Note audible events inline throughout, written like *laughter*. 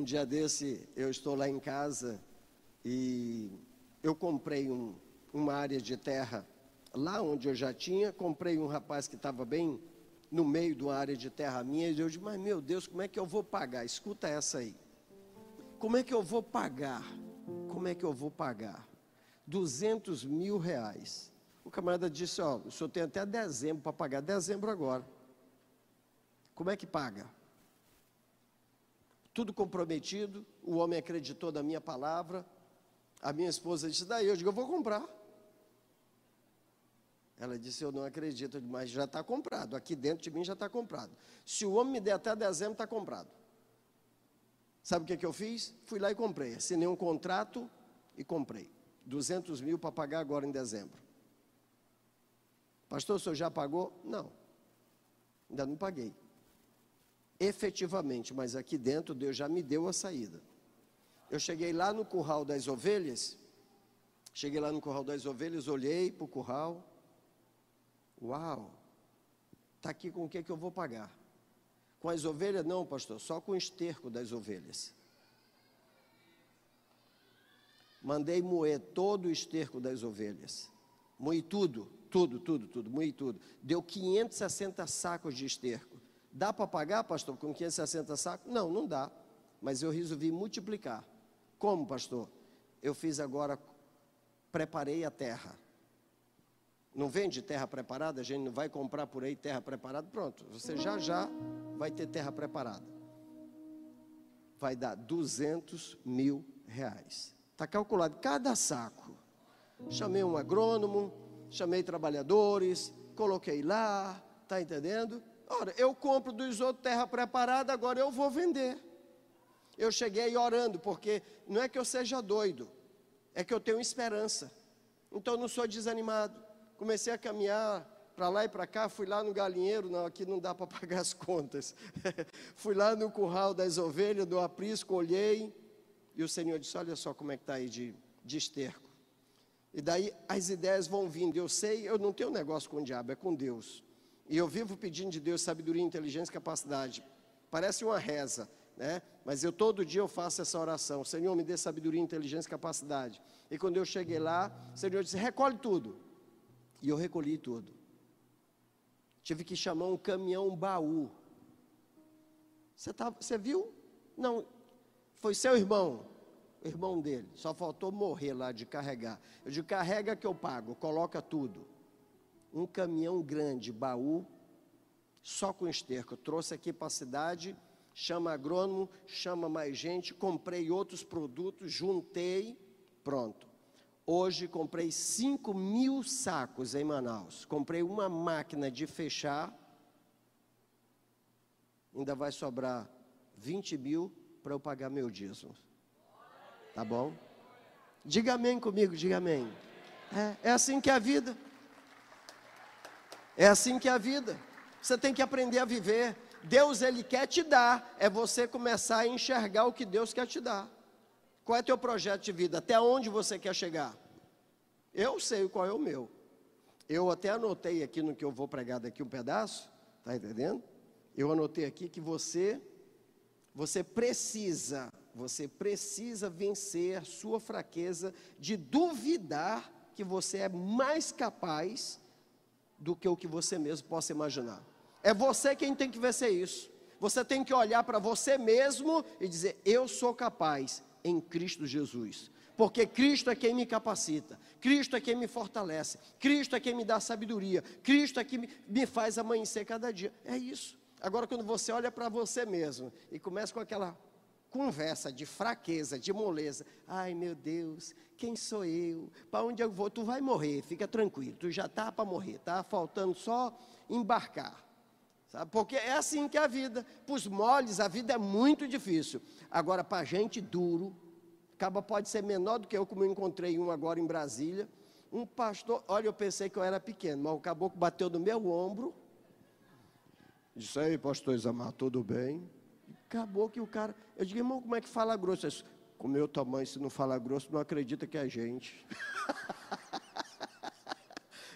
Um dia desse, eu estou lá em casa e eu comprei um, uma área de terra lá onde eu já tinha. Comprei um rapaz que estava bem no meio de uma área de terra minha. E eu disse, mas meu Deus, como é que eu vou pagar? Escuta essa aí. Como é que eu vou pagar? Como é que eu vou pagar? 200 mil reais. O camarada disse: Ó, o senhor tem até dezembro para pagar, dezembro agora. Como é que paga? Tudo comprometido, o homem acreditou na minha palavra. A minha esposa disse: Daí eu digo, eu vou comprar. Ela disse: Eu não acredito, mas já está comprado. Aqui dentro de mim já está comprado. Se o homem me der até dezembro, está comprado. Sabe o que, que eu fiz? Fui lá e comprei. Assinei um contrato e comprei. 200 mil para pagar agora em dezembro. Pastor, o senhor já pagou? Não. Ainda não paguei. Efetivamente, mas aqui dentro Deus já me deu a saída. Eu cheguei lá no curral das ovelhas. Cheguei lá no curral das ovelhas, olhei para o curral. Uau! Está aqui com o que, que eu vou pagar? Com as ovelhas? Não, pastor, só com o esterco das ovelhas. Mandei moer todo o esterco das ovelhas. Moí tudo, tudo, tudo, tudo, moí tudo. Deu 560 sacos de esterco. Dá para pagar, pastor, com 560 sacos? Não, não dá. Mas eu resolvi multiplicar. Como, pastor? Eu fiz agora, preparei a terra. Não vende terra preparada? A gente não vai comprar por aí terra preparada? Pronto, você já já vai ter terra preparada. Vai dar 200 mil reais. Está calculado cada saco. Chamei um agrônomo, chamei trabalhadores, coloquei lá, está entendendo? Ora, eu compro dos outros terra preparada, agora eu vou vender. Eu cheguei orando, porque não é que eu seja doido, é que eu tenho esperança. Então eu não sou desanimado. Comecei a caminhar para lá e para cá, fui lá no galinheiro, não, aqui não dá para *laughs* pagar as contas. *laughs* fui lá no curral das ovelhas, do aprisco, olhei, e o Senhor disse: Olha só como é que está aí de, de esterco. E daí as ideias vão vindo. Eu sei, eu não tenho negócio com o diabo, é com Deus. E eu vivo pedindo de Deus sabedoria, inteligência e capacidade. Parece uma reza, né? Mas eu todo dia eu faço essa oração. Senhor, me dê sabedoria, inteligência e capacidade. E quando eu cheguei lá, o Senhor disse: recolhe tudo. E eu recolhi tudo. Tive que chamar um caminhão baú. Você, tá, você viu? Não, foi seu irmão, o irmão dele. Só faltou morrer lá de carregar. Eu digo, carrega que eu pago, coloca tudo. Um caminhão grande, baú, só com esterco. Eu trouxe aqui para a cidade, chama agrônomo, chama mais gente, comprei outros produtos, juntei, pronto. Hoje comprei 5 mil sacos em Manaus. Comprei uma máquina de fechar. Ainda vai sobrar 20 mil para eu pagar meu dízimo. Tá bom? Diga amém comigo, diga amém. É, é assim que é a vida. É assim que é a vida. Você tem que aprender a viver. Deus, Ele quer te dar, é você começar a enxergar o que Deus quer te dar. Qual é teu projeto de vida? Até onde você quer chegar? Eu sei qual é o meu. Eu até anotei aqui no que eu vou pregar daqui um pedaço, tá entendendo? Eu anotei aqui que você você precisa, você precisa vencer a sua fraqueza de duvidar que você é mais capaz do que o que você mesmo possa imaginar. É você quem tem que vencer isso. Você tem que olhar para você mesmo e dizer: Eu sou capaz em Cristo Jesus. Porque Cristo é quem me capacita, Cristo é quem me fortalece, Cristo é quem me dá sabedoria, Cristo é quem me faz amanhecer cada dia. É isso. Agora, quando você olha para você mesmo e começa com aquela conversa de fraqueza, de moleza, ai meu Deus, quem sou eu? Para onde eu vou? Tu vai morrer, fica tranquilo, tu já está para morrer, está faltando só embarcar. Sabe? Porque é assim que é a vida. Para os moles, a vida é muito difícil. Agora, para gente duro, acaba pode ser menor do que eu, como eu encontrei um agora em Brasília. Um pastor, olha, eu pensei que eu era pequeno, mas o caboclo bateu no meu ombro Disse aí, pastor Isamar, tudo bem? Acabou que o cara. Eu digo, irmão, como é que fala grosso? Disse, Com meu tamanho, se não fala grosso, não acredita que é gente. *laughs*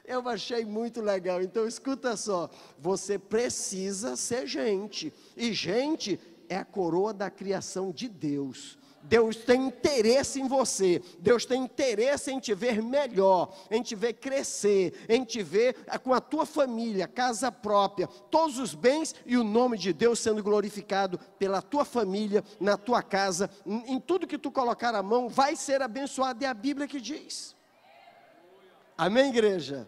Eu achei muito legal. Então, escuta só: você precisa ser gente. E gente é a coroa da criação de Deus. Deus tem interesse em você, Deus tem interesse em te ver melhor, em te ver crescer, em te ver eh, com a tua família, casa própria, todos os bens e o nome de Deus sendo glorificado pela tua família, na tua casa, em, tudo que tu colocar a mão, vai ser abençoado, é a Bíblia que diz. Amém, igreja?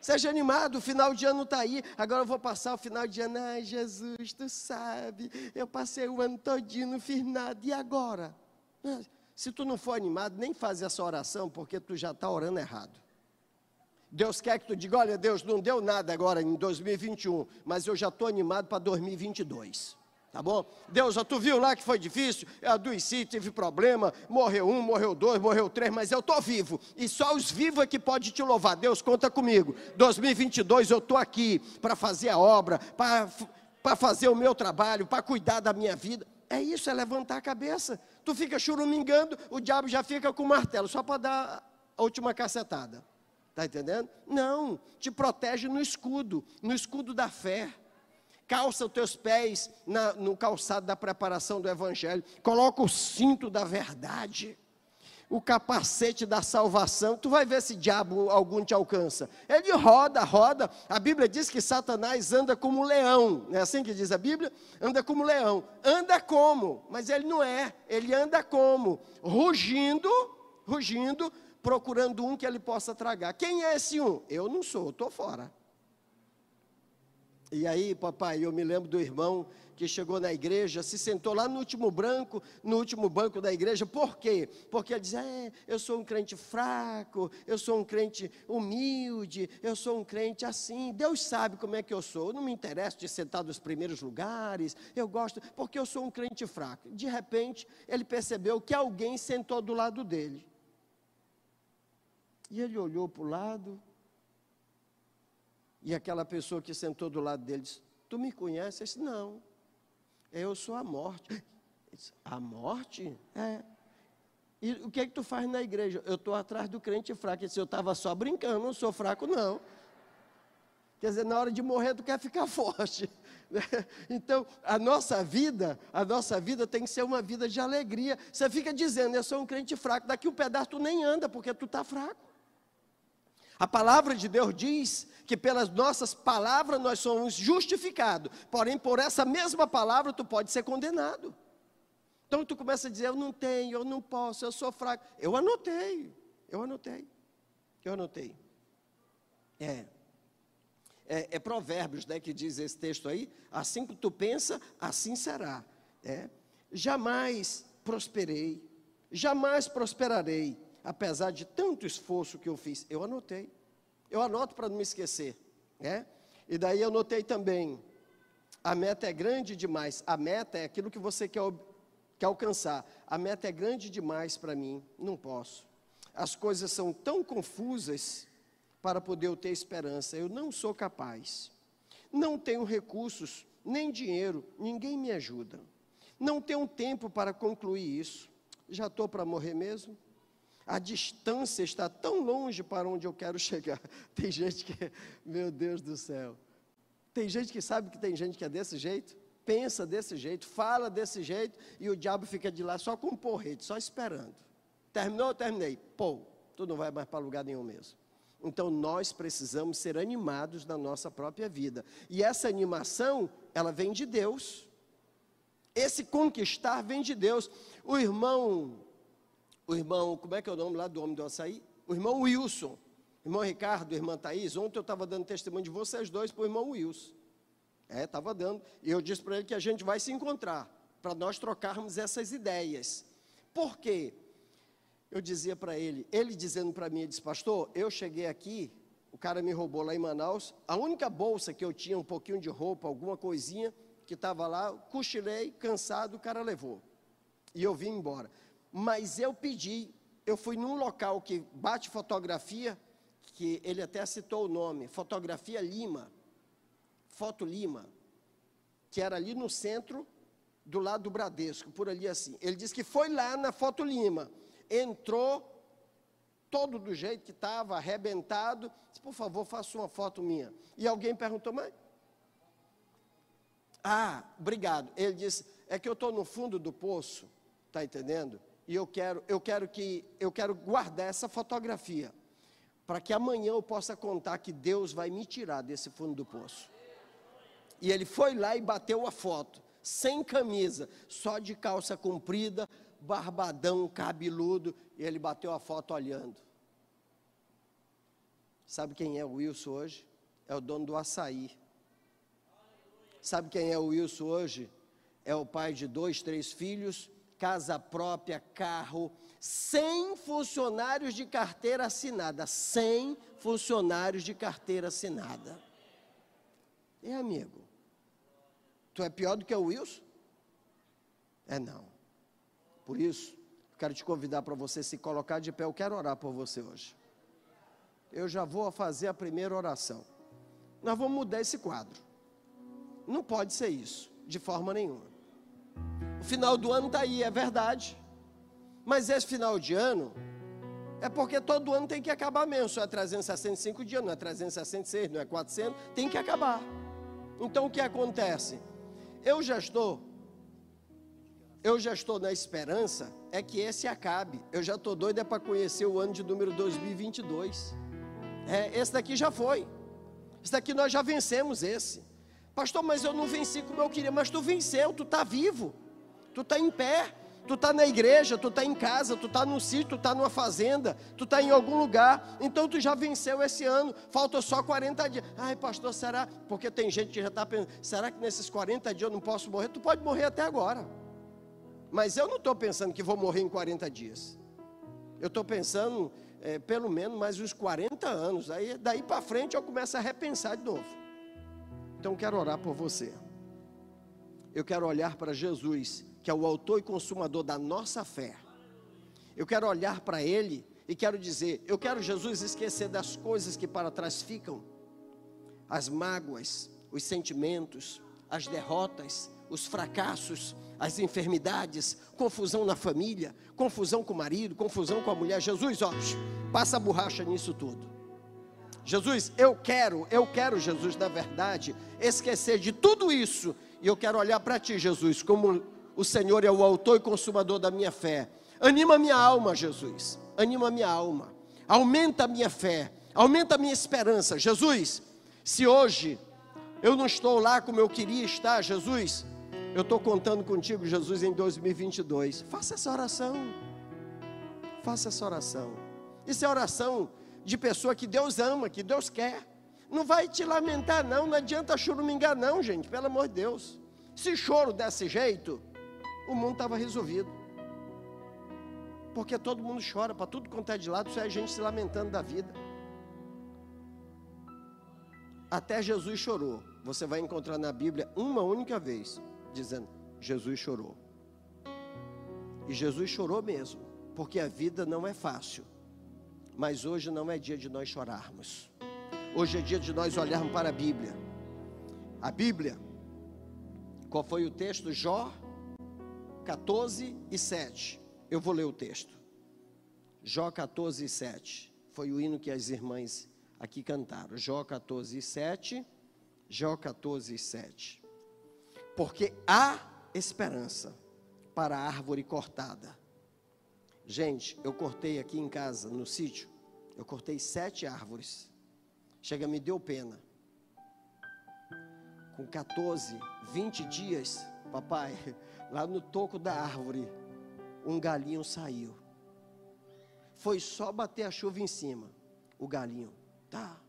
Seja animado, o final de ano está aí. Agora eu vou passar o final de ano. Ai, Jesus, tu sabe, eu passei o ano todinho, não fiz nada. E agora? Se tu não for animado, nem faz essa oração, porque tu já está orando errado. Deus quer que tu diga: olha, Deus, não deu nada agora em 2021, mas eu já estou animado para 2022. Tá bom? Deus, já tu viu lá que foi difícil? Eu adoeci, tive problema, morreu um, morreu dois, morreu três, mas eu estou vivo. E só os vivos é que pode te louvar. Deus, conta comigo. 2022 eu estou aqui para fazer a obra, para fazer o meu trabalho, para cuidar da minha vida. É isso, é levantar a cabeça. Tu fica churumingando, o diabo já fica com o martelo, só para dar a última cacetada. Está entendendo? Não, te protege no escudo, no escudo da fé. Calça os teus pés na, no calçado da preparação do Evangelho. Coloca o cinto da verdade o capacete da salvação, tu vai ver se diabo algum te alcança. Ele roda, roda. A Bíblia diz que Satanás anda como leão, não é assim que diz a Bíblia? Anda como leão. Anda como? Mas ele não é. Ele anda como? Rugindo, rugindo, procurando um que ele possa tragar. Quem é esse um? Eu não sou, estou fora. E aí, papai, eu me lembro do irmão que chegou na igreja, se sentou lá no último branco, no último banco da igreja. Por quê? Porque ele diz: é, eu sou um crente fraco, eu sou um crente humilde, eu sou um crente assim. Deus sabe como é que eu sou. Eu não me interesso de sentar nos primeiros lugares. Eu gosto porque eu sou um crente fraco. De repente, ele percebeu que alguém sentou do lado dele. E ele olhou para o lado, e aquela pessoa que sentou do lado dele disse: Tu me conheces? disse, Não. Eu sou a morte. Disse, a morte? É. E o que é que tu faz na igreja? Eu estou atrás do crente fraco. Ele disse, eu estava só brincando, não sou fraco, não. Quer dizer, na hora de morrer, tu quer ficar *laughs* forte. Então, a nossa vida, a nossa vida tem que ser uma vida de alegria. Você fica dizendo, eu sou um crente fraco, daqui um pedaço tu nem anda, porque tu está fraco. A palavra de Deus diz que pelas nossas palavras nós somos justificados, porém por essa mesma palavra tu pode ser condenado. Então tu começa a dizer, eu não tenho, eu não posso, eu sou fraco. Eu anotei, eu anotei, eu anotei. É, é, é provérbios né, que diz esse texto aí, assim que tu pensa, assim será. É. Jamais prosperei, jamais prosperarei apesar de tanto esforço que eu fiz, eu anotei. Eu anoto para não me esquecer, né? E daí eu anotei também, a meta é grande demais. A meta é aquilo que você quer, quer alcançar. A meta é grande demais para mim, não posso. As coisas são tão confusas para poder eu ter esperança. Eu não sou capaz. Não tenho recursos, nem dinheiro, ninguém me ajuda. Não tenho tempo para concluir isso. Já estou para morrer mesmo? A distância está tão longe para onde eu quero chegar. *laughs* Tem gente que, meu Deus do céu. Tem gente que sabe que tem gente que é desse jeito, pensa desse jeito, fala desse jeito, e o diabo fica de lá só com um porrete, só esperando. Terminou, terminei. Pô, tu não vai mais para lugar nenhum mesmo. Então nós precisamos ser animados na nossa própria vida. E essa animação, ela vem de Deus. Esse conquistar vem de Deus. O irmão o irmão, como é que é o nome lá do homem do açaí? O irmão Wilson. Irmão Ricardo, irmã Thaís, ontem eu estava dando testemunho de vocês dois para o irmão Wilson. É, estava dando. E eu disse para ele que a gente vai se encontrar, para nós trocarmos essas ideias. Por quê? Eu dizia para ele, ele dizendo para mim, ele disse, pastor, eu cheguei aqui, o cara me roubou lá em Manaus, a única bolsa que eu tinha, um pouquinho de roupa, alguma coisinha, que estava lá, cochilei, cansado, o cara levou. E eu vim embora. Mas eu pedi, eu fui num local que bate fotografia, que ele até citou o nome, Fotografia Lima, Foto Lima, que era ali no centro, do lado do Bradesco, por ali assim. Ele disse que foi lá na Foto Lima, entrou todo do jeito que estava, arrebentado, disse, por favor, faça uma foto minha. E alguém perguntou, mas Ah, obrigado. Ele disse: é que eu estou no fundo do poço, tá entendendo? E eu quero, eu quero que, eu quero guardar essa fotografia para que amanhã eu possa contar que Deus vai me tirar desse fundo do poço. E ele foi lá e bateu a foto, sem camisa, só de calça comprida, barbadão, cabeludo, e ele bateu a foto olhando. Sabe quem é o Wilson hoje? É o dono do açaí. Sabe quem é o Wilson hoje? É o pai de dois, três filhos, casa própria, carro, sem funcionários de carteira assinada. Sem funcionários de carteira assinada. É, amigo. Tu é pior do que o Wilson? É não. Por isso, quero te convidar para você se colocar de pé. Eu quero orar por você hoje. Eu já vou fazer a primeira oração. Nós vamos mudar esse quadro. Não pode ser isso, de forma nenhuma. O final do ano está aí, é verdade. Mas esse final de ano é porque todo ano tem que acabar mesmo. Só é 365 dias, não é 366, não é 400, tem que acabar. Então o que acontece? Eu já estou, eu já estou na esperança é que esse acabe. Eu já estou doido é para conhecer o ano de número 2022. É, esse daqui já foi. Esse daqui nós já vencemos esse. Pastor, mas eu não venci como eu queria. Mas tu venceu, tu está vivo, tu está em pé, tu está na igreja, tu está em casa, tu está no sítio, tu está numa fazenda, tu está em algum lugar. Então tu já venceu esse ano. Falta só 40 dias. Ai, pastor, será? Porque tem gente que já está pensando: será que nesses 40 dias eu não posso morrer? Tu pode morrer até agora. Mas eu não estou pensando que vou morrer em 40 dias. Eu estou pensando é, pelo menos mais uns 40 anos. Aí, daí para frente eu começo a repensar de novo. Então quero orar por você. Eu quero olhar para Jesus, que é o autor e consumador da nossa fé. Eu quero olhar para Ele e quero dizer: eu quero, Jesus, esquecer das coisas que para trás ficam, as mágoas, os sentimentos, as derrotas, os fracassos, as enfermidades, confusão na família, confusão com o marido, confusão com a mulher. Jesus, ó, passa a borracha nisso tudo. Jesus, eu quero, eu quero, Jesus, na verdade, esquecer de tudo isso e eu quero olhar para ti, Jesus, como o Senhor é o autor e consumador da minha fé. Anima minha alma, Jesus. Anima minha alma. Aumenta a minha fé. Aumenta a minha esperança. Jesus, se hoje eu não estou lá como eu queria estar, Jesus, eu estou contando contigo, Jesus, em 2022. Faça essa oração. Faça essa oração. Isso é oração de pessoa que Deus ama, que Deus quer. Não vai te lamentar, não. Não adianta chorumingar, não, gente. Pelo amor de Deus. Se choro desse jeito, o mundo estava resolvido. Porque todo mundo chora, para tudo quanto é de lado, só é gente se lamentando da vida. Até Jesus chorou. Você vai encontrar na Bíblia uma única vez dizendo: Jesus chorou. E Jesus chorou mesmo, porque a vida não é fácil. Mas hoje não é dia de nós chorarmos. Hoje é dia de nós olharmos para a Bíblia. A Bíblia, qual foi o texto? Jó 14 e 7. Eu vou ler o texto. Jó 14 e 7. Foi o hino que as irmãs aqui cantaram. Jó 14 e 7. Jó 14 e 7 porque há esperança para a árvore cortada. Gente, eu cortei aqui em casa, no sítio, eu cortei sete árvores. Chega, me deu pena. Com 14, 20 dias, papai, lá no toco da árvore, um galinho saiu. Foi só bater a chuva em cima, o galinho, tá.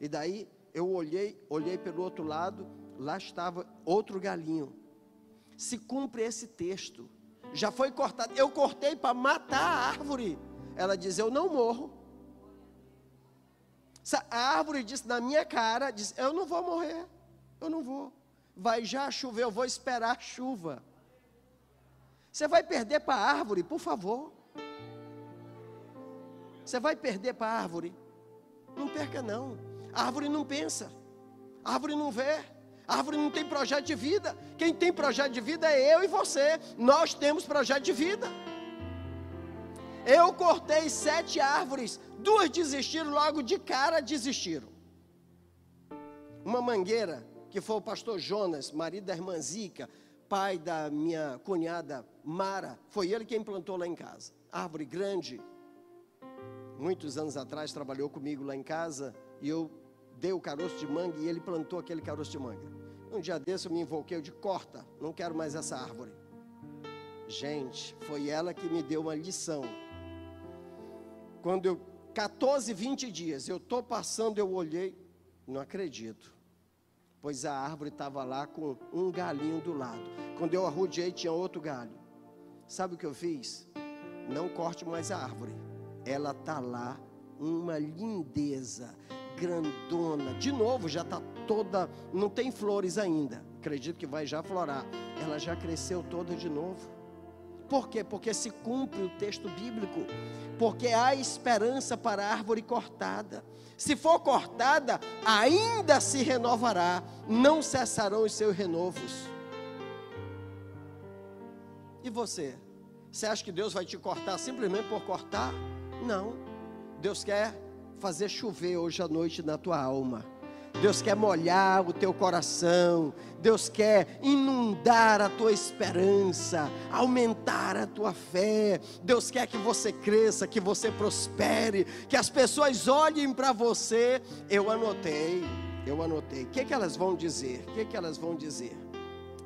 E daí eu olhei, olhei pelo outro lado, lá estava outro galinho. Se cumpre esse texto. Já foi cortado. Eu cortei para matar a árvore. Ela diz: Eu não morro. A árvore disse na minha cara: diz, Eu não vou morrer. Eu não vou. Vai já chover, eu vou esperar chuva. Você vai perder para a árvore, por favor. Você vai perder para a árvore. Não perca, não. A árvore não pensa. A árvore não vê. A árvore não tem projeto de vida. Quem tem projeto de vida é eu e você. Nós temos projeto de vida. Eu cortei sete árvores, duas desistiram logo de cara, desistiram. Uma mangueira que foi o pastor Jonas, marido da irmã Zica, pai da minha cunhada Mara, foi ele quem plantou lá em casa. Árvore grande. Muitos anos atrás trabalhou comigo lá em casa e eu dei o caroço de manga e ele plantou aquele caroço de manga. Um dia desse eu me invoquei, eu de corta, não quero mais essa árvore. Gente, foi ela que me deu uma lição. Quando eu, 14, 20 dias, eu estou passando, eu olhei, não acredito. Pois a árvore estava lá com um galinho do lado. Quando eu arrodeei, tinha outro galho. Sabe o que eu fiz? Não corte mais a árvore. Ela está lá, uma lindeza, grandona. De novo, já está toda, não tem flores ainda. Acredito que vai já florar. Ela já cresceu toda de novo. Por quê? Porque se cumpre o texto bíblico. Porque há esperança para a árvore cortada. Se for cortada, ainda se renovará, não cessarão os seus renovos. E você? Você acha que Deus vai te cortar simplesmente por cortar? Não. Deus quer fazer chover hoje à noite na tua alma. Deus quer molhar o teu coração, Deus quer inundar a tua esperança, aumentar a tua fé. Deus quer que você cresça, que você prospere, que as pessoas olhem para você. Eu anotei, eu anotei. O que, que elas vão dizer? O que, que elas vão dizer?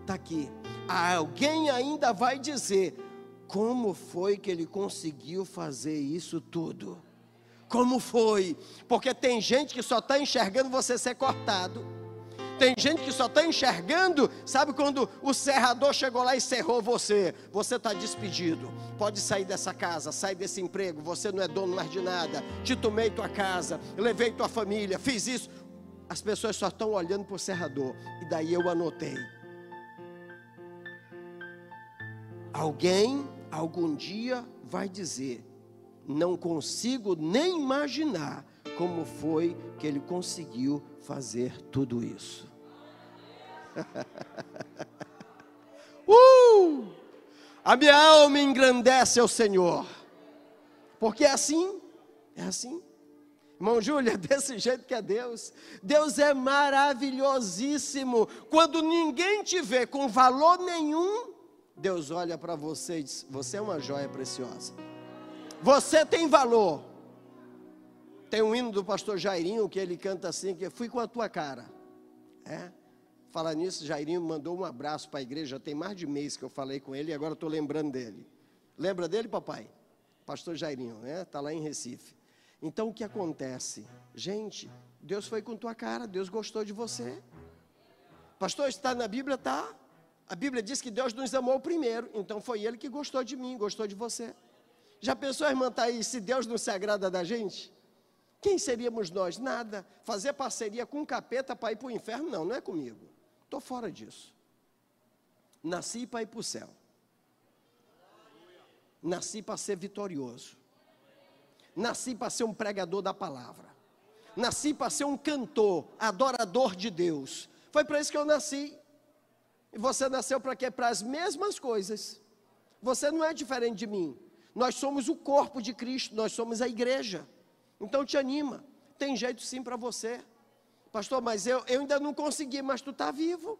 Está aqui. Alguém ainda vai dizer: como foi que ele conseguiu fazer isso tudo? Como foi. Porque tem gente que só está enxergando você ser cortado. Tem gente que só está enxergando, sabe quando o serrador chegou lá e serrou você? Você está despedido. Pode sair dessa casa, sair desse emprego. Você não é dono mais de nada. Te tomei tua casa, levei tua família, fiz isso. As pessoas só estão olhando para o serrador. E daí eu anotei. Alguém, algum dia, vai dizer: não consigo nem imaginar como foi que ele conseguiu fazer tudo isso. *laughs* uh! A minha alma engrandece ao Senhor, porque é assim, é assim. Irmão Júlia, *laughs* desse jeito que é Deus. Deus é maravilhosíssimo. Quando ninguém te vê com valor nenhum, Deus olha para você e diz: Você é uma joia preciosa. Você tem valor. Tem um hino do pastor Jairinho que ele canta assim: que fui com a tua cara. É? Fala nisso, Jairinho mandou um abraço para a igreja. Tem mais de mês que eu falei com ele e agora estou lembrando dele. Lembra dele, papai? Pastor Jairinho, né? Está lá em Recife. Então o que acontece? Gente, Deus foi com tua cara, Deus gostou de você. Pastor, está na Bíblia? Tá. A Bíblia diz que Deus nos amou primeiro, então foi Ele que gostou de mim, gostou de você. Já pensou, irmã aí, se Deus não se agrada da gente? Quem seríamos nós? Nada. Fazer parceria com um capeta para ir para o inferno? Não, não é comigo. Estou fora disso. Nasci para ir para o céu. Nasci para ser vitorioso. Nasci para ser um pregador da palavra. Nasci para ser um cantor, adorador de Deus. Foi para isso que eu nasci. E você nasceu para quê? Para as mesmas coisas. Você não é diferente de mim. Nós somos o corpo de Cristo, nós somos a igreja. Então te anima. Tem jeito sim para você. Pastor, mas eu, eu ainda não consegui, mas tu está vivo.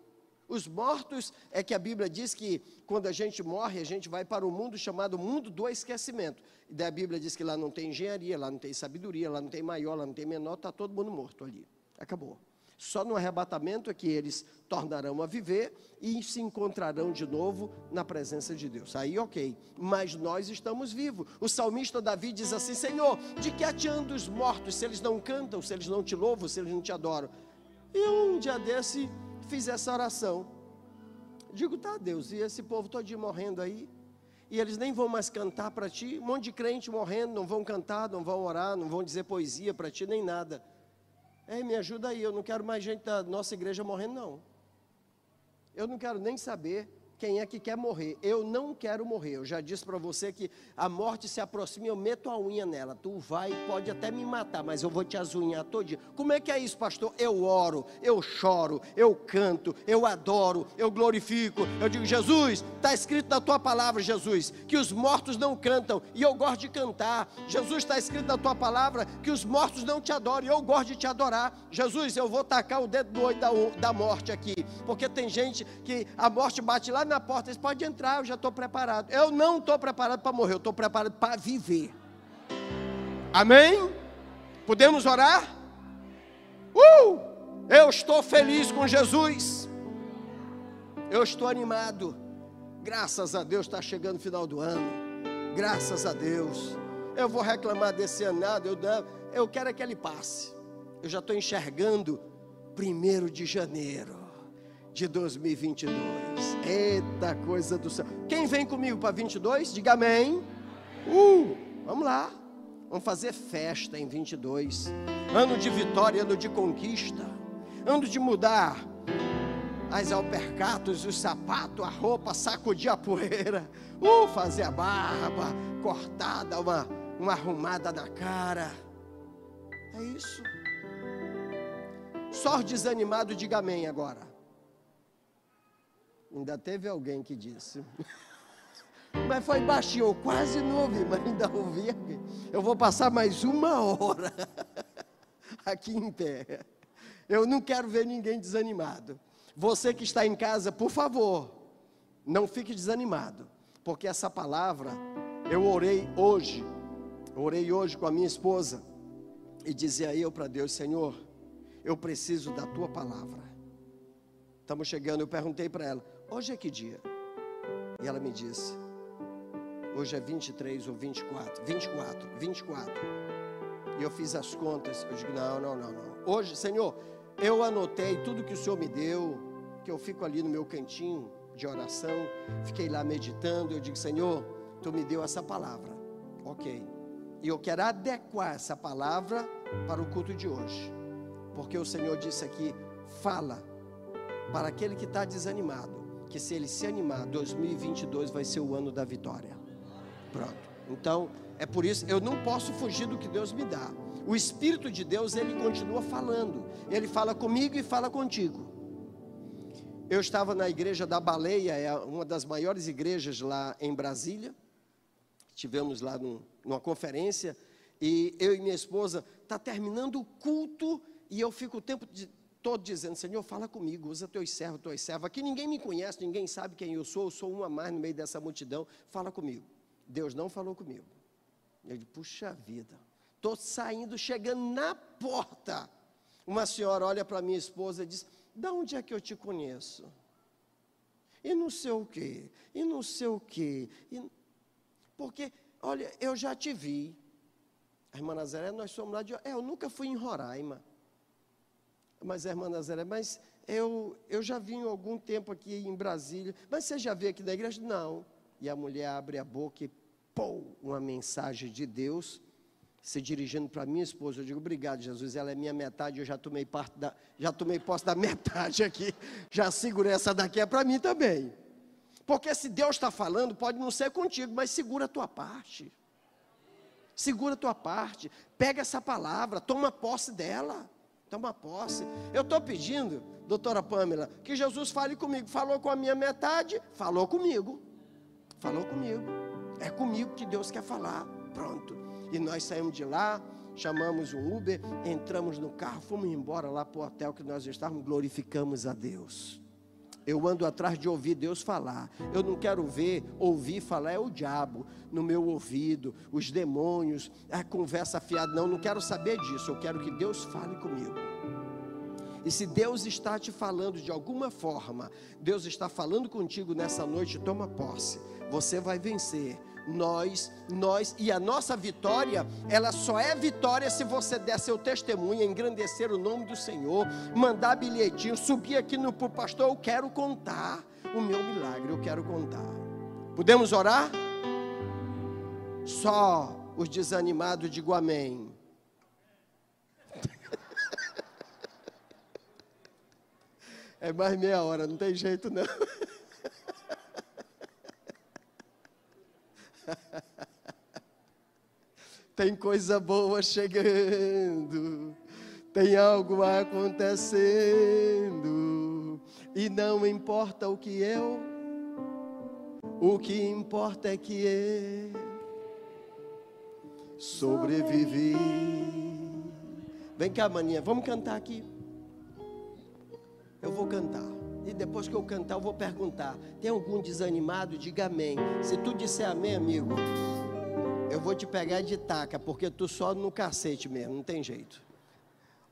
Os mortos é que a Bíblia diz que quando a gente morre, a gente vai para o mundo chamado mundo do esquecimento. E daí a Bíblia diz que lá não tem engenharia, lá não tem sabedoria, lá não tem maior, lá não tem menor, está todo mundo morto ali. Acabou. Só no arrebatamento é que eles tornarão a viver e se encontrarão de novo na presença de Deus. Aí, ok. Mas nós estamos vivos. O salmista Davi diz assim: Senhor, de que adianta os mortos se eles não cantam, se eles não te louvam, se eles não te adoram? E um dia desse, fiz essa oração. Digo, tá, Deus, e esse povo todinho morrendo aí? E eles nem vão mais cantar para ti? Um monte de crente morrendo, não vão cantar, não vão orar, não vão dizer poesia para ti, nem nada. Ei, me ajuda aí, eu não quero mais gente da nossa igreja morrendo, não. Eu não quero nem saber. Quem é que quer morrer? Eu não quero morrer. Eu já disse para você que a morte se aproxima, eu meto a unha nela. Tu vai, pode até me matar, mas eu vou te azunhar dia. Como é que é isso, pastor? Eu oro, eu choro, eu canto, eu adoro, eu glorifico. Eu digo, Jesus, está escrito na tua palavra, Jesus, que os mortos não cantam, e eu gosto de cantar. Jesus, está escrito na tua palavra que os mortos não te adoram, e eu gosto de te adorar. Jesus, eu vou tacar o dedo do olho da, da morte aqui, porque tem gente que a morte bate lá na porta, eles podem entrar, eu já estou preparado. Eu não estou preparado para morrer, eu estou preparado para viver. Amém? Podemos orar? Uh! Eu estou feliz com Jesus. Eu estou animado. Graças a Deus está chegando o final do ano. Graças a Deus. Eu vou reclamar desse ano nada, eu, eu quero é que ele passe. Eu já estou enxergando primeiro de janeiro de 2022. Eita coisa do céu. Quem vem comigo para 22? Diga amém. Uh, vamos lá. Vamos fazer festa em 22. Ano de vitória, ano de conquista. Ano de mudar as alpercatos, os sapatos, a roupa, sacudir a poeira. Uh, fazer a barba cortada, uma, uma arrumada na cara. É isso. Só desanimado, diga amém agora. Ainda teve alguém que disse. *laughs* Mas foi baixinho, eu quase não ouvi, mas ainda ouvi. Eu vou passar mais uma hora *laughs* aqui em pé. Eu não quero ver ninguém desanimado. Você que está em casa, por favor, não fique desanimado, porque essa palavra eu orei hoje, orei hoje com a minha esposa e dizia eu para Deus, Senhor, eu preciso da tua palavra. Estamos chegando, eu perguntei para ela, Hoje é que dia? E ela me disse: Hoje é 23 ou 24. 24, 24. E eu fiz as contas. Eu digo: Não, não, não, não. Hoje, Senhor, eu anotei tudo que o Senhor me deu. Que eu fico ali no meu cantinho de oração. Fiquei lá meditando. Eu digo: Senhor, tu me deu essa palavra. Ok. E eu quero adequar essa palavra para o culto de hoje. Porque o Senhor disse aqui: fala para aquele que está desanimado que se ele se animar, 2022 vai ser o ano da vitória. Pronto. Então, é por isso, eu não posso fugir do que Deus me dá. O Espírito de Deus, ele continua falando. Ele fala comigo e fala contigo. Eu estava na igreja da Baleia, é uma das maiores igrejas lá em Brasília. Tivemos lá num, numa conferência e eu e minha esposa está terminando o culto e eu fico o tempo de, todo dizendo: Senhor, fala comigo, usa teus servos, tuas servas. Aqui ninguém me conhece, ninguém sabe quem eu sou, eu sou uma mais no meio dessa multidão. Fala comigo. Deus não falou comigo. Eu disse: puxa vida, estou saindo, chegando na porta. Uma senhora olha para minha esposa e diz: Da onde é que eu te conheço? E não sei o quê, e não sei o quê. E... Porque, olha, eu já te vi. A irmã Nazaré, nós somos lá de. É, eu nunca fui em Roraima. Mas, irmã Nazaré, mas eu, eu já vim algum tempo aqui em Brasília. Mas você já veio aqui da igreja? Não. E a mulher abre a boca e, pô, uma mensagem de Deus se dirigindo para minha esposa. Eu digo, obrigado, Jesus. Ela é minha metade, eu já tomei parte da, já tomei posse da *laughs* metade aqui. Já segurei essa daqui, é para mim também. Porque se Deus está falando, pode não ser contigo, mas segura a tua parte. Segura a tua parte. Pega essa palavra, toma posse dela. Toma posse. Eu estou pedindo, doutora Pamela, que Jesus fale comigo. Falou com a minha metade, falou comigo. Falou comigo. É comigo que Deus quer falar. Pronto. E nós saímos de lá, chamamos um Uber, entramos no carro, fomos embora lá para o hotel que nós estávamos, glorificamos a Deus. Eu ando atrás de ouvir Deus falar. Eu não quero ver, ouvir falar é o diabo no meu ouvido, os demônios, a conversa fiada. Não, não quero saber disso. Eu quero que Deus fale comigo. E se Deus está te falando de alguma forma, Deus está falando contigo nessa noite, toma posse. Você vai vencer nós, nós e a nossa vitória, ela só é vitória se você der seu testemunho, engrandecer o nome do Senhor, mandar bilhetinho, subir aqui no pro pastor, eu quero contar o meu milagre, eu quero contar. Podemos orar? Só os desanimados digam amém. *laughs* É mais meia hora, não tem jeito não. *laughs* *laughs* Tem coisa boa chegando, tem algo acontecendo, e não importa o que eu, o que importa é que eu sobrevivi. Vem cá, maninha, vamos cantar aqui. Eu vou cantar. E depois que eu cantar, eu vou perguntar: tem algum desanimado? Diga amém. Se tu disser amém, amigo, eu vou te pegar de taca, porque tu só no cacete mesmo, não tem jeito.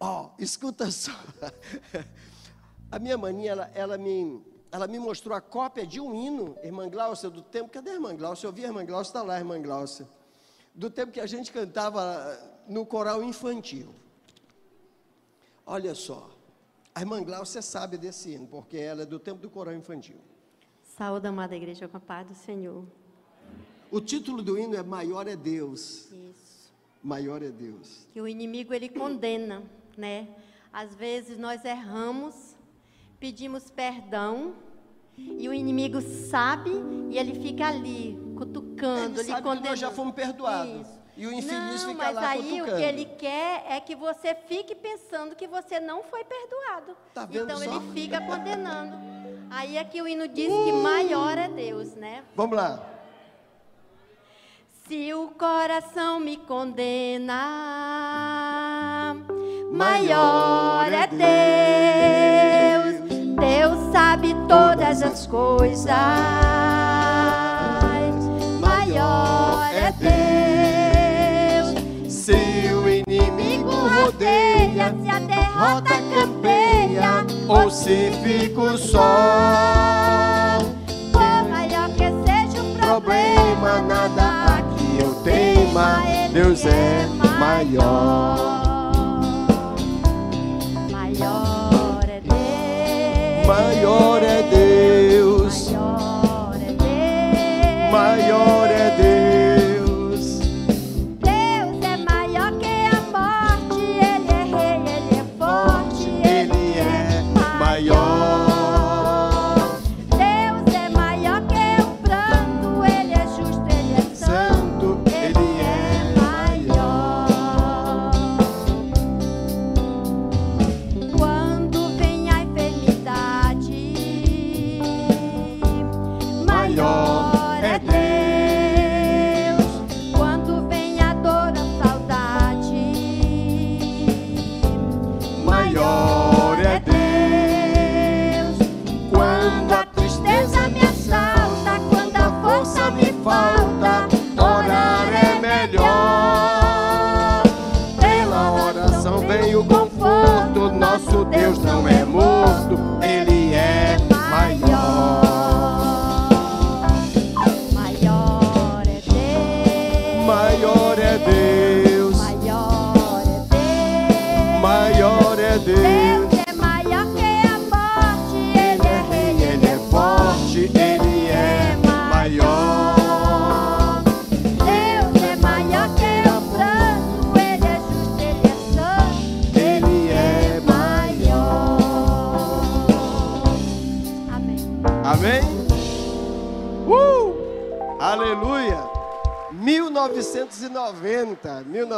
Ó, oh, escuta só. *laughs* A minha maninha, ela, ela, me, ela me mostrou a cópia de um hino, irmã Glaucia, do tempo. Cadê a irmã Glaucia? Eu vi a irmã Glaucia, está lá a irmã Glaucia. Do tempo que a gente cantava no coral infantil. Olha só. A irmã Glaucia sabe desse hino, porque ela é do tempo do coral infantil. Saúde, amada igreja, com a paz do Senhor. O título do hino é Maior é Deus. Isso. Maior é Deus. Que o inimigo ele condena, né? Às vezes nós erramos, pedimos perdão e o inimigo sabe e ele fica ali cutucando, ele sabe condenando. Que nós já fomos perdoados. Isso. E o infeliz não, fica mas lá aí cutucando. o que ele quer é que você fique pensando que você não foi perdoado. Tá vendo então só? ele fica condenando. Aí é que o hino diz uh! que maior é Deus, né? Vamos lá. Se o coração me condena, maior é Deus. Deus sabe todas as coisas. Maior é Deus. Rodeia, se a derrota campeia, ou se fico só, por maior que seja o problema, nada eu teima, Deus é maior. Maior é Deus. Maior é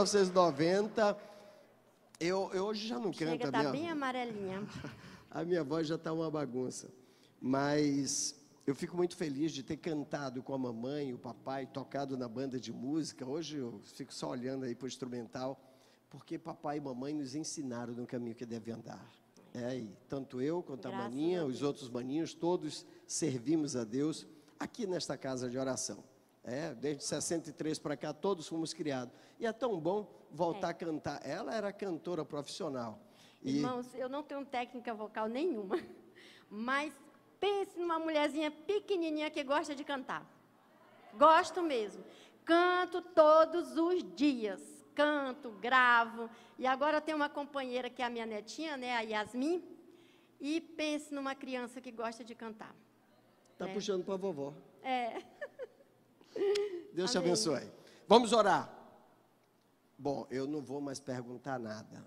1990, 1990. Eu, eu hoje já não canto Chega, a tá minha, bem amarelinha. *laughs* a minha voz já está uma bagunça. Mas eu fico muito feliz de ter cantado com a mamãe o papai, tocado na banda de música. Hoje eu fico só olhando aí para o instrumental, porque papai e mamãe nos ensinaram no caminho que deve andar. É, e tanto eu quanto a Graças maninha, a os outros maninhos, todos servimos a Deus aqui nesta casa de oração. É, desde 63 para cá, todos fomos criados. E é tão bom voltar É. a cantar. Ela era cantora profissional. E Irmãos, eu não tenho técnica vocal nenhuma, *laughs* mas pense numa mulherzinha pequenininha que gosta de cantar. Gosto mesmo. Canto todos os dias. Canto, gravo. E agora tem uma companheira que é a minha netinha, né, a Yasmin. E pense numa criança que gosta de cantar. tá É. puxando para a vovó. É. Deus te Amém. abençoe. Vamos orar. Bom, eu não vou mais perguntar nada.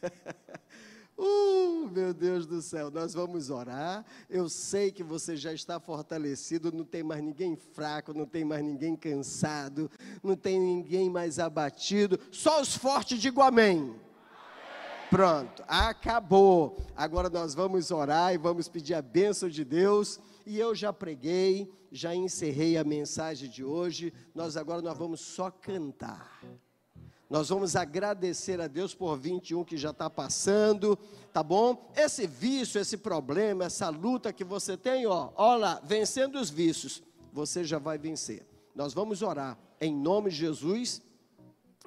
*laughs* Uh, meu Deus do céu, nós vamos orar. Eu sei que você já está fortalecido, não tem mais ninguém fraco, não tem mais ninguém cansado, não tem ninguém mais abatido. Só os fortes digam amém. Pronto, acabou. Agora nós vamos orar e vamos pedir a bênção de Deus. E eu já preguei, já encerrei a mensagem de hoje. Nós agora nós vamos só cantar. Nós vamos agradecer a Deus por 21 que já está passando, tá bom? Esse vício, esse problema, essa luta que você tem, ó, olha vencendo os vícios, você já vai vencer. Nós vamos orar em nome de Jesus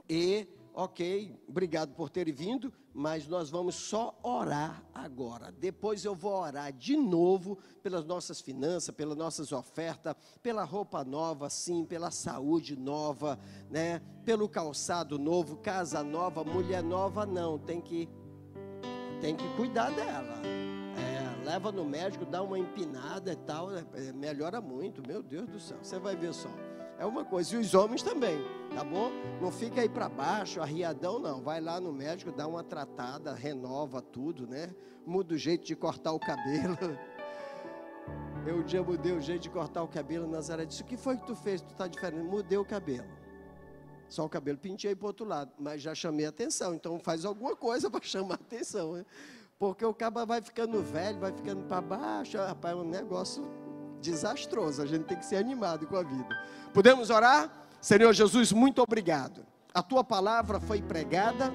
e ok, obrigado por terem vindo, mas nós vamos só orar agora. Depois eu vou orar de novo pelas nossas finanças, pelas nossas ofertas, pela roupa nova, sim, pela saúde nova, né? Pelo calçado novo, casa nova, mulher nova, não, tem que tem que cuidar dela. É, leva no médico, dá uma empinada e tal, é, melhora muito, meu Deus do céu. Você vai ver só é uma coisa. E os homens também, tá bom? Não fica aí para baixo, arriadão, não. Vai lá no médico, dá uma tratada, renova tudo, né? Muda o jeito de cortar o cabelo. *laughs* Eu um dia mudei o jeito de cortar o cabelo. Nazaré disse: O que foi que tu fez? Tu tá diferente. Mudei o cabelo. Só o cabelo pintei para outro lado, mas já chamei atenção. Então faz alguma coisa *laughs* para chamar atenção, né? Porque o cabo vai ficando velho, vai ficando para baixo, rapaz, é um negócio desastroso. A gente tem que ser animado com a vida. Podemos orar? Senhor Jesus, muito obrigado. A tua palavra foi pregada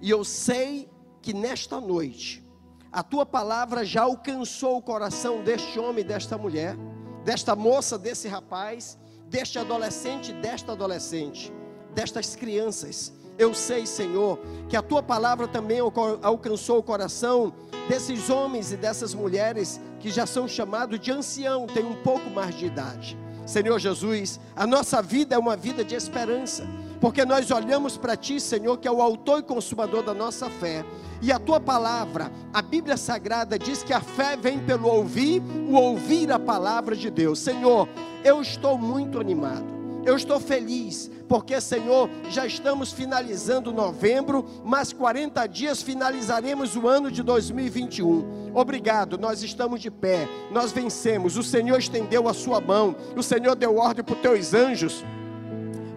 e eu sei que nesta noite a tua palavra já alcançou o coração deste homem, desta mulher, desta moça, desse rapaz, deste adolescente, desta adolescente, destas crianças. Eu sei, Senhor, que a tua palavra também alcançou o coração desses homens e dessas mulheres que já são chamados de ancião, têm um pouco mais de idade. Senhor Jesus, a nossa vida é uma vida de esperança, porque nós olhamos para Ti, Senhor, que é o autor e consumador da nossa fé, e a Tua palavra, a Bíblia Sagrada diz que a fé vem pelo ouvir, o ouvir a palavra de Deus. Senhor, eu estou muito animado. Eu estou feliz, porque, Senhor, já estamos finalizando novembro, mas 40 dias finalizaremos o ano de 2021. Obrigado, nós estamos de pé, nós vencemos. O Senhor estendeu a sua mão, o Senhor deu ordem para os teus anjos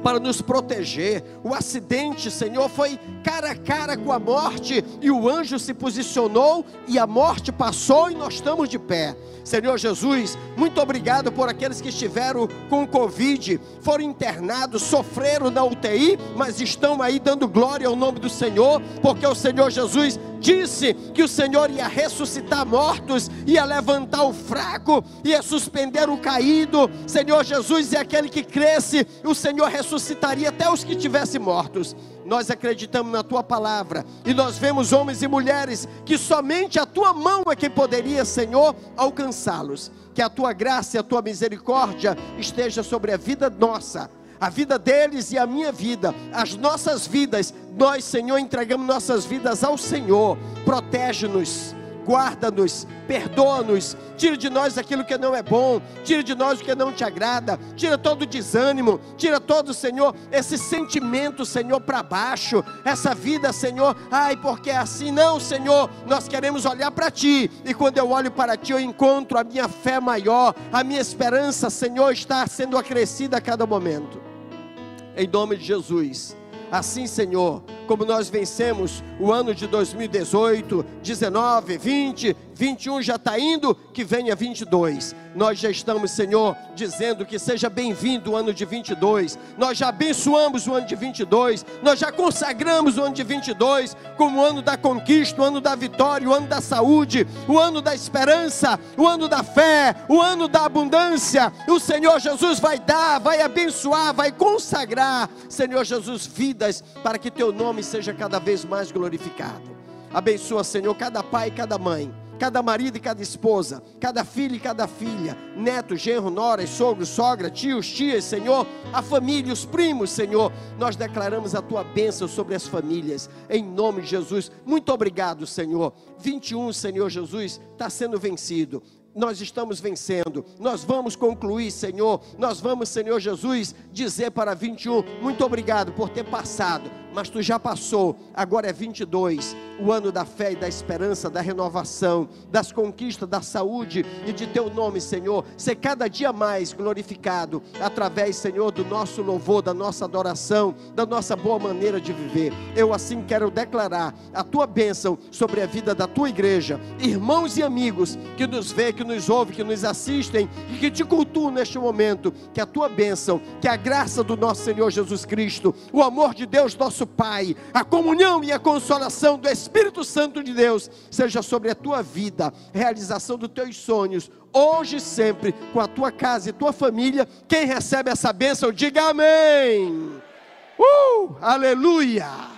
para nos proteger. O acidente, Senhor, foi cara a cara com a morte, e o anjo se posicionou, e a morte passou, e nós estamos de pé. Senhor Jesus, muito obrigado por aqueles que estiveram com Covid, foram internados, sofreram na UTI, mas estão aí dando glória ao nome do Senhor, porque o Senhor Jesus disse que o Senhor ia ressuscitar mortos, ia levantar o fraco, ia suspender o caído. Senhor Jesus é aquele que cresce, o Senhor ressuscitaria até os que tivessem mortos. Nós acreditamos na tua palavra e nós vemos homens e mulheres que somente a tua mão é quem poderia, Senhor, alcançá-los. Que a tua graça e a tua misericórdia esteja sobre a vida nossa a vida deles e a minha vida, as nossas vidas, nós, Senhor, entregamos nossas vidas ao Senhor. Protege-nos, guarda-nos, perdoa-nos, tira de nós aquilo que não é bom, tira de nós o que não te agrada, tira todo o desânimo, tira todo, Senhor, esse sentimento, Senhor, para baixo, essa vida, Senhor, ai, porque é assim, não, Senhor, nós queremos olhar para Ti, e quando eu olho para Ti, eu encontro a minha fé maior, a minha esperança, Senhor, está sendo acrescida a cada momento em nome de Jesus. Assim, Senhor, como nós vencemos o ano de 2018, 19, 20, 21 já está indo, que venha 22. Nós já estamos, Senhor, dizendo que seja bem-vindo o ano de 22. Nós já abençoamos o ano de 22. Nós já consagramos o ano de 22 como o ano da conquista, o ano da vitória, o ano da saúde, o ano da esperança, o ano da fé, o ano da abundância. O Senhor Jesus vai dar, vai abençoar, vai consagrar, Senhor Jesus, vidas para que teu nome seja cada vez mais glorificado. Abençoa, Senhor, cada pai e cada mãe cada marido e cada esposa, cada filho e cada filha, neto, genro, nora, sogro, sogra, tios, tias, Senhor, a família, os primos, Senhor, nós declaramos a tua bênção sobre as famílias, em nome de Jesus. Muito obrigado, Senhor. 21, Senhor Jesus, está sendo vencido nós estamos vencendo. Nós vamos concluir, Senhor. Nós vamos, Senhor Jesus, dizer para 21, muito obrigado por ter passado mas tu já passou, agora é 22, o ano da fé e da esperança, da renovação, das conquistas, da saúde e de teu nome, Senhor, ser cada dia mais glorificado através, Senhor, do nosso louvor, da nossa adoração, da nossa boa maneira de viver. Eu assim quero declarar a tua bênção sobre a vida da tua igreja, irmãos e amigos que nos vê, que nos ouve, que nos assistem e que te cultuam neste momento, que a tua bênção, que a graça do nosso Senhor Jesus Cristo, o amor de Deus, nosso Pai, a comunhão e a consolação do Espírito Santo de Deus seja sobre a tua vida, realização dos teus sonhos, hoje e sempre, com a tua casa e tua família. Quem recebe essa bênção, diga amém. Uh, aleluia!